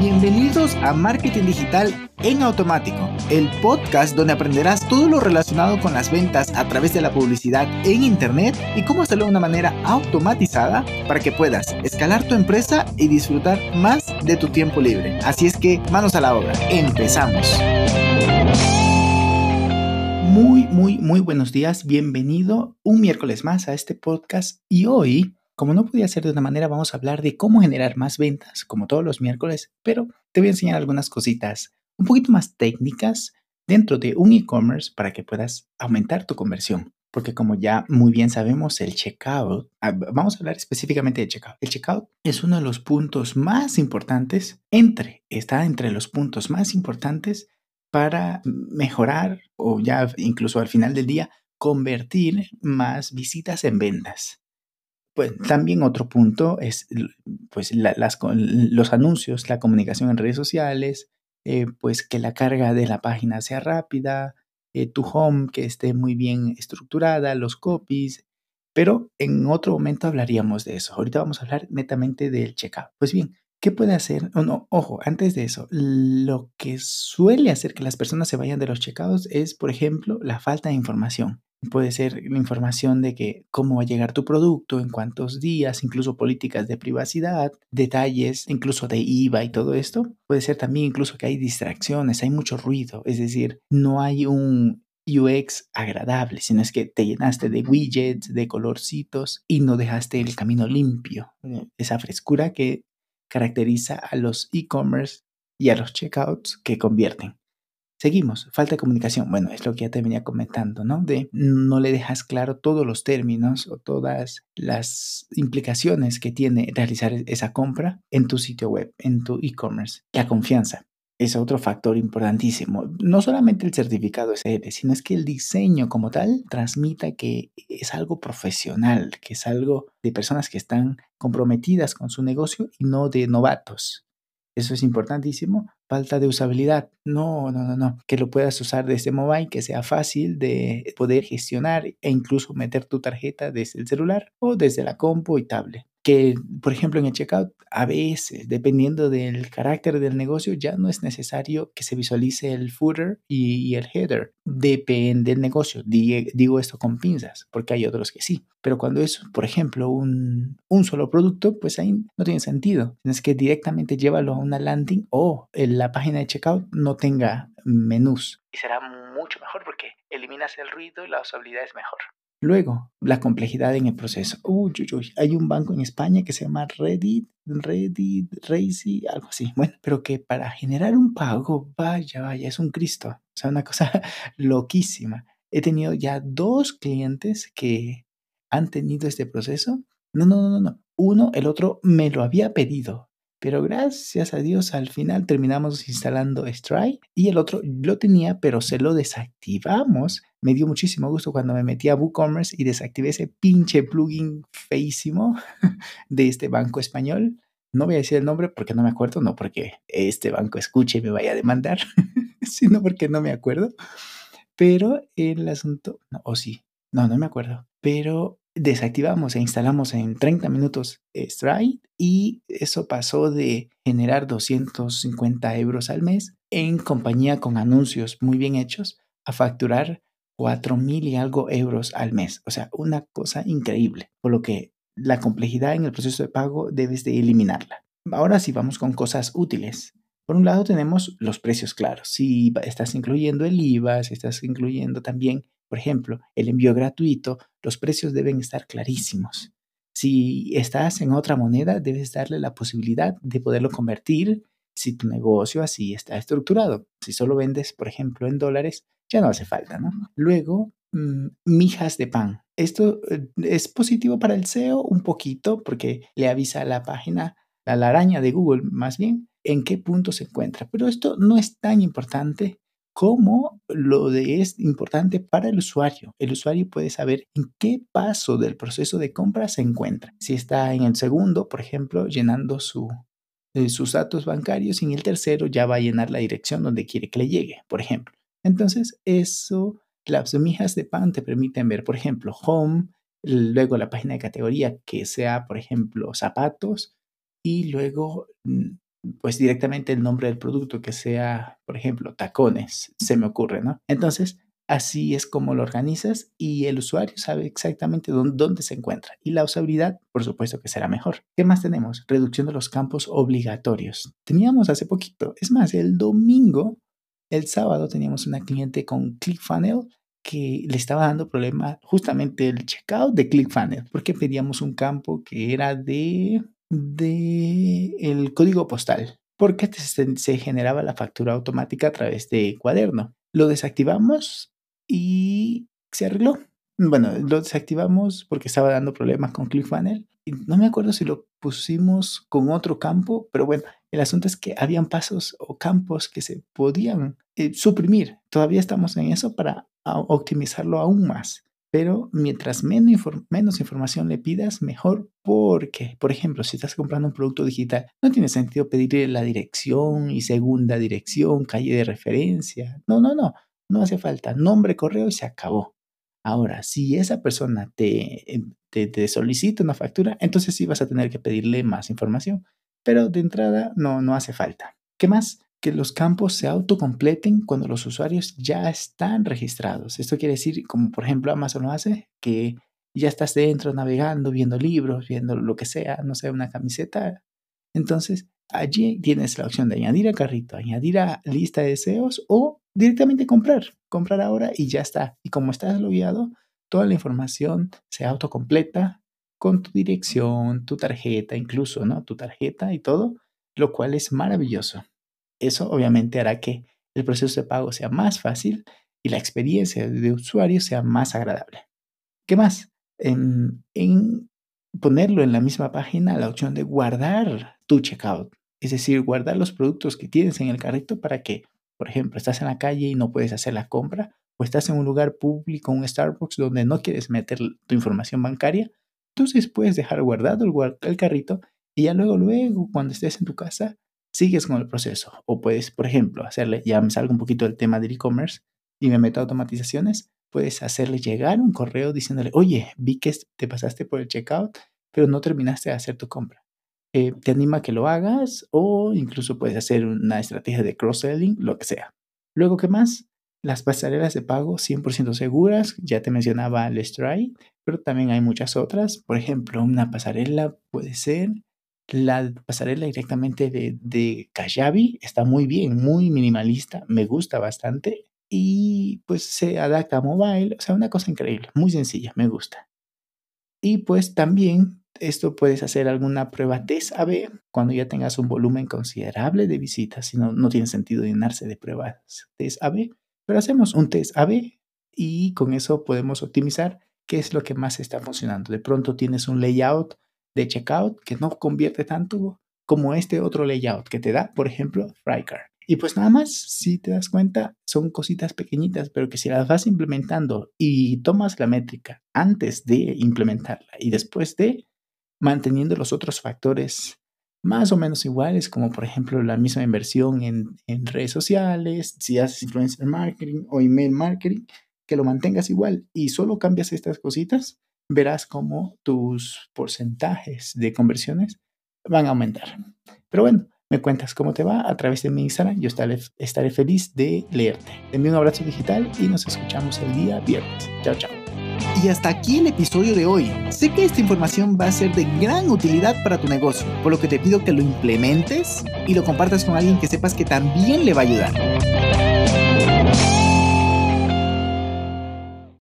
Bienvenidos a Marketing Digital en Automático, el podcast donde aprenderás todo lo relacionado con las ventas a través de la publicidad en Internet y cómo hacerlo de una manera automatizada para que puedas escalar tu empresa y disfrutar más de tu tiempo libre. Así es que manos a la obra, empezamos. Muy, muy, muy buenos días, bienvenido un miércoles más a este podcast y hoy como no podía ser de otra manera, vamos a hablar de cómo generar más ventas, como todos los miércoles, pero te voy a enseñar algunas cositas un poquito más técnicas dentro de un e-commerce para que puedas aumentar tu conversión. Porque como ya muy bien sabemos, el checkout, ah, vamos a hablar específicamente de checkout. El checkout es uno de los puntos más importantes, entre, está entre los puntos más importantes para mejorar o ya incluso al final del día convertir más visitas en ventas. Pues también otro punto es pues, los anuncios, la comunicación en redes sociales, eh, pues que la carga de la página sea rápida, eh, tu home que esté muy bien estructurada, los copies, pero en otro momento hablaríamos de eso. Ahorita vamos a hablar netamente del checkout. Pues bien, ¿qué puede hacer? Oh, no, ojo, antes de eso, lo que suele hacer que las personas se vayan de los checkouts es, por ejemplo, la falta de información. Puede ser la información de que cómo va a llegar tu producto, en cuántos días, incluso políticas de privacidad, detalles, incluso de IVA y todo esto. Puede ser también incluso que hay distracciones, hay mucho ruido, es decir, no hay un UX agradable, sino es que te llenaste de widgets, de colorcitos y no dejaste el camino limpio. Esa frescura que caracteriza a los e-commerce y a los checkouts que convierten. Seguimos, falta de comunicación. Bueno, es lo que ya te venía comentando, ¿no? De no le dejas claro todos los términos o todas las implicaciones que tiene realizar esa compra en tu sitio web, en tu e-commerce. La confianza es otro factor importantísimo. No solamente el certificado SL, sino es que el diseño como tal transmita que es algo profesional, que es algo de personas que están comprometidas con su negocio y no de novatos. Eso es importantísimo. Falta de usabilidad. No, no, no, no. Que lo puedas usar desde mobile, que sea fácil de poder gestionar e incluso meter tu tarjeta desde el celular o desde la compu y tablet que, por ejemplo, en el checkout, a veces, dependiendo del carácter del negocio, ya no es necesario que se visualice el footer y, el header. Depende del negocio. Digo esto con pinzas, porque hay otros que sí. Pero cuando es, por ejemplo, un, un solo producto, pues ahí no tiene sentido. Tienes que directamente llévalo a una landing o en la página de checkout no tenga menús. Y será mucho mejor porque eliminas el ruido y la usabilidad es mejor. Luego, la complejidad en el proceso. Uy. Hay un banco en España que se llama Reddit, Reddit, Racy, algo así. Bueno, pero que para generar un pago, vaya, vaya, es un Cristo. O sea, una cosa loquísima. He tenido ya dos clientes que han tenido este proceso. No, no, no, no. Uno, el otro me lo había pedido. Pero gracias a Dios al final terminamos instalando Stripe y el otro lo tenía, pero se lo desactivamos. Me dio muchísimo gusto cuando me metí a WooCommerce y desactivé ese pinche plugin feísimo de este banco español. No voy a decir el nombre porque no me acuerdo, no porque este banco escuche y me vaya a demandar, sino porque no me acuerdo. Pero el asunto, no, o sí, no, no me acuerdo. Pero desactivamos e instalamos en 30 minutos Stripe y eso pasó de generar 250 euros al mes en compañía con anuncios muy bien hechos a facturar 4 mil y algo euros al mes. O sea, una cosa increíble. Por lo que la complejidad en el proceso de pago debes de eliminarla. Ahora sí vamos con cosas útiles. Por un lado tenemos los precios claros. Si estás incluyendo el IVA, si estás incluyendo también por ejemplo, el envío gratuito, los precios deben estar clarísimos. Si estás en otra moneda, debes darle la posibilidad de poderlo convertir si tu negocio así está estructurado. Si solo vendes, por ejemplo, en dólares, ya no hace falta, ¿no? Luego, mm, mijas de pan. Esto eh, es positivo para el SEO un poquito porque le avisa a la página, a la araña de Google más bien, en qué punto se encuentra. Pero esto no es tan importante cómo lo de es importante para el usuario. El usuario puede saber en qué paso del proceso de compra se encuentra. Si está en el segundo, por ejemplo, llenando su, eh, sus datos bancarios y en el tercero ya va a llenar la dirección donde quiere que le llegue, por ejemplo. Entonces, eso, las semillas de pan te permiten ver, por ejemplo, home, luego la página de categoría que sea, por ejemplo, zapatos y luego mm, pues directamente el nombre del producto que sea, por ejemplo, tacones, se me ocurre, ¿no? Entonces, así es como lo organizas y el usuario sabe exactamente dónde, se encuentra. Y la usabilidad, por supuesto que será mejor. ¿Qué más tenemos? Reducción de los campos obligatorios. Teníamos hace poquito, es más, el domingo, el sábado teníamos una cliente con ClickFunnels que le estaba dando problema justamente el checkout de ClickFunnels, porque pedíamos un campo que era de, de el código postal, porque se, generaba la factura automática a través de cuaderno. Lo desactivamos y se arregló. Bueno, lo desactivamos porque estaba dando problemas con ClickFunnels. No me acuerdo si lo pusimos con otro campo, pero bueno, el asunto es que habían pasos o campos que se podían eh, suprimir. Todavía estamos en eso para optimizarlo aún más. Pero mientras menos, menos, información le pidas, mejor porque, por ejemplo, si estás comprando un producto digital, no tiene sentido pedirle la dirección y segunda dirección, calle de referencia. No, no, no, no hace falta. Nombre, correo y se acabó. Ahora, si esa persona te, em, te, te solicita una factura, entonces sí vas a tener que pedirle más información. Pero de entrada no, no hace falta. ¿Qué más? Que los campos se autocompleten cuando los usuarios ya están registrados. Esto quiere decir, como por ejemplo Amazon lo hace, que ya estás dentro navegando, viendo libros, viendo lo que sea, no sé, una camiseta. Entonces, allí tienes la opción de añadir a carrito, añadir a lista de deseos o directamente comprar. Comprar ahora y ya está. Y como estás logueado, toda la información se autocompleta con tu dirección, tu tarjeta, incluso, ¿no? Tu tarjeta y todo, lo cual es maravilloso. Eso obviamente hará que el proceso de pago sea más fácil y la experiencia de usuario sea más agradable. ¿Qué más? En, ponerlo en la misma página la opción de guardar tu checkout, es decir, guardar los productos que tienes en el carrito para que, por ejemplo, estás en la calle y no puedes hacer la compra o estás en un lugar público, un Starbucks, donde no quieres meter tu información bancaria, entonces puedes dejar guardado el, el carrito y ya luego, luego, cuando estés en tu casa, sigues con el proceso. O puedes, por ejemplo, hacerle, ya me salgo un poquito del tema del e-commerce y me meto a automatizaciones, puedes hacerle llegar un correo diciéndole, oye, vi que te pasaste por el checkout, pero no terminaste de hacer tu compra. Eh, te anima a que lo hagas o incluso puedes hacer una estrategia de cross-selling, lo que sea. Luego, ¿qué más? Las pasarelas de pago 100% seguras, ya te mencionaba el Stripe, pero también hay muchas otras. Por ejemplo, una pasarela puede ser la pasarela directamente de, de Kajabi está muy bien, muy minimalista, me gusta bastante y pues se adapta a mobile, o sea, una cosa increíble, muy sencilla, me gusta. Y pues también esto puedes hacer alguna prueba test AB cuando ya tengas un volumen considerable de visitas, si no, no tiene sentido llenarse de pruebas test AB, pero hacemos un test AB y con eso podemos optimizar qué es lo que más está funcionando. De pronto tienes un layout de checkout que no convierte tanto como este otro layout que te da, por ejemplo, Frycar. Y pues nada más, si te das cuenta, son cositas pequeñitas, pero que si las vas implementando y tomas la métrica antes de implementarla y después de manteniendo los otros factores más o menos iguales, como por ejemplo la misma inversión en, en redes sociales, si haces influencer marketing o email marketing, que lo mantengas igual y solo cambias estas cositas, verás cómo tus porcentajes de conversiones van a aumentar. Pero bueno, me cuentas cómo te va a través de mi Instagram. Yo estaré, estaré feliz de leerte. Te un abrazo digital y nos escuchamos el día viernes. Chao, chao. Y hasta aquí el episodio de hoy. Sé que esta información va a ser de gran utilidad para tu negocio, por lo que te pido que lo implementes y lo compartas con alguien que sepas que también le va a ayudar.